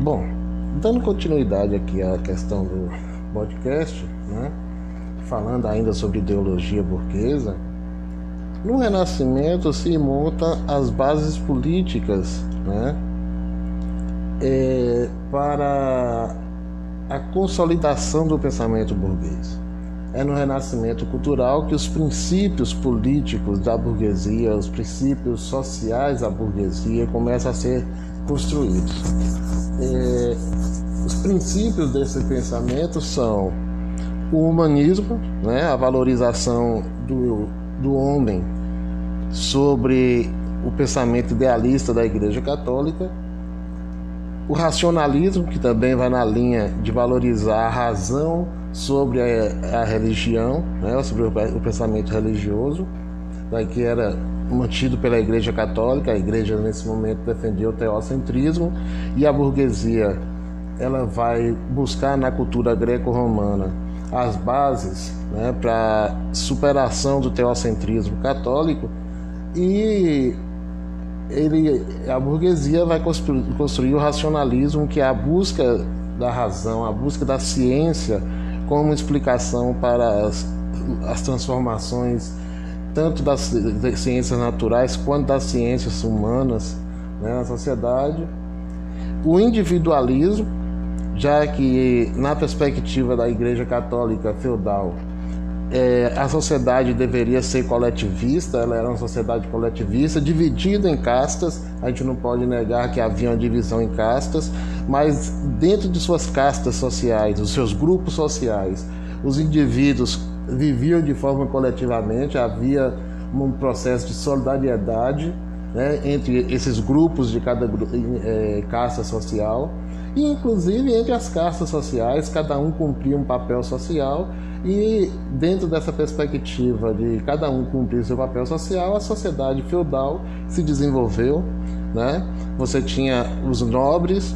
Bom, dando continuidade aqui à questão do podcast, né? falando ainda sobre ideologia burguesa, no Renascimento se montam as bases políticas né? É, para a consolidação do pensamento burguês. É no renascimento cultural que os princípios políticos da burguesia, os princípios sociais da burguesia começam a ser construídos. É, os princípios desse pensamento são o humanismo, né, a valorização do, do homem sobre o pensamento idealista da Igreja Católica, o racionalismo, que também vai na linha de valorizar a razão sobre a, a religião, né, sobre o, o pensamento religioso, né, que era mantido pela Igreja Católica. A Igreja nesse momento defendia o teocentrismo e a burguesia ela vai buscar na cultura greco-romana as bases né, para superação do teocentrismo católico e ele, a burguesia vai construir, construir o racionalismo, que é a busca da razão, a busca da ciência como explicação para as, as transformações tanto das, das, ciências naturais quanto das ciências humanas né, na sociedade. O individualismo, já que na perspectiva da Igreja Católica feudal é, a sociedade deveria ser coletivista, ela era uma sociedade coletivista, dividida em castas. A gente não pode negar que havia uma divisão em castas, mas dentro de suas castas sociais, os seus grupos sociais, os indivíduos viviam de forma coletivamente, havia um processo de solidariedade né, entre esses grupos de cada é, casta social. E, inclusive, entre as castas sociais, cada um cumpria um papel social e dentro dessa perspectiva de cada um cumprir seu papel social, a sociedade feudal se desenvolveu, né? Você tinha os nobres,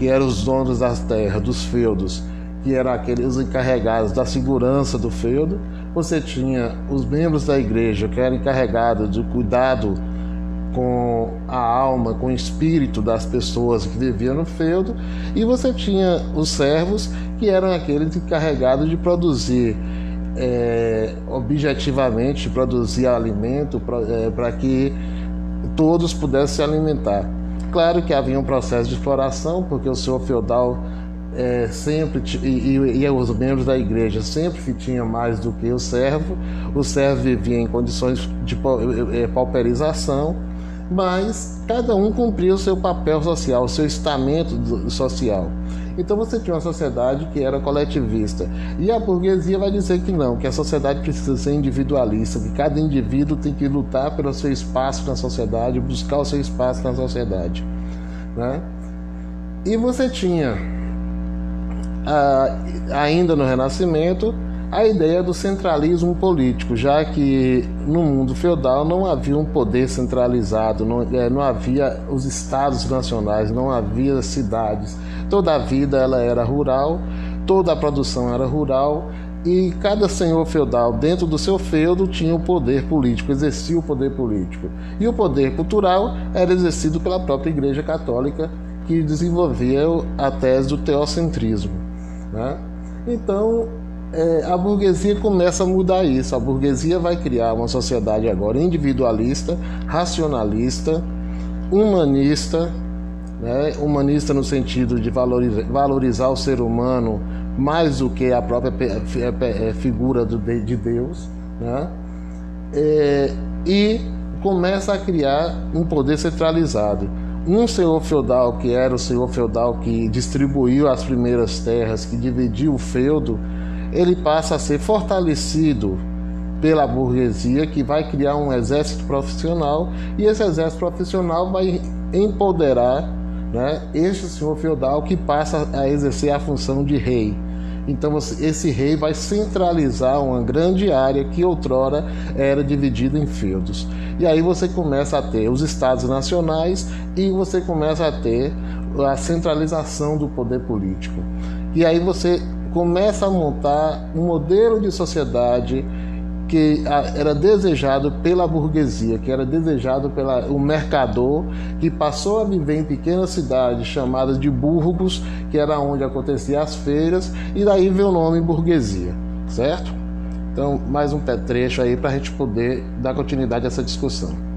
que eram os donos das terras, dos feudos, que eram aqueles encarregados da segurança do feudo. Você tinha os membros da igreja, que eram encarregados do cuidado com a alma, com o espírito das pessoas que viviam no feudo, e você tinha os servos, que eram aqueles encarregados de produzir é, objetivamente, produzir alimento para é, que todos pudessem se alimentar. Claro que havia um processo de exploração, porque o senhor feudal é, sempre e, e, e, os membros da igreja sempre tinham mais do que o servo. O servo vivia em condições de é, pauperização mas cada um cumpria o seu papel social, o seu estamento social. Então você tinha uma sociedade que era coletivista. E a burguesia vai dizer que não, que a sociedade precisa ser individualista, que cada indivíduo tem que lutar pelo seu espaço na sociedade, buscar o seu espaço na sociedade. Né? E você tinha, ainda no Renascimento, a ideia do centralismo político, já que no mundo feudal não havia um poder centralizado, não, é, não havia os estados nacionais, não havia cidades. Toda a vida ela era rural, toda a produção era rural e cada senhor feudal dentro do seu feudo tinha o poder político, exercia o poder político. E o poder cultural era exercido pela própria Igreja Católica que desenvolvia a tese do teocentrismo. Né? Então, é, a burguesia começa a mudar isso. A burguesia vai criar uma sociedade agora individualista, racionalista, humanista, né? humanista no sentido de valorizar, valorizar o ser humano mais do que a própria é, figura de Deus, né? É, e começa a criar um poder centralizado. Um senhor feudal, que era o senhor feudal que distribuiu as primeiras terras, que dividiu o feudo, ele passa a ser fortalecido pela burguesia que vai criar um exército profissional e esse exército profissional vai empoderar né, este senhor feudal que passa a exercer a função de rei. Então esse rei vai centralizar uma grande área que outrora era dividida em feudos. E aí você começa a ter os estados nacionais e você começa a ter a centralização do poder político. E aí você começa a montar um modelo de sociedade que era desejado pela burguesia, que era desejado pelo mercador, que passou a viver em pequenas cidades chamadas de burgos, que era onde aconteciam as feiras, e daí veio o nome burguesia, certo? Então, mais um trecho aí para a gente poder dar continuidade a essa discussão.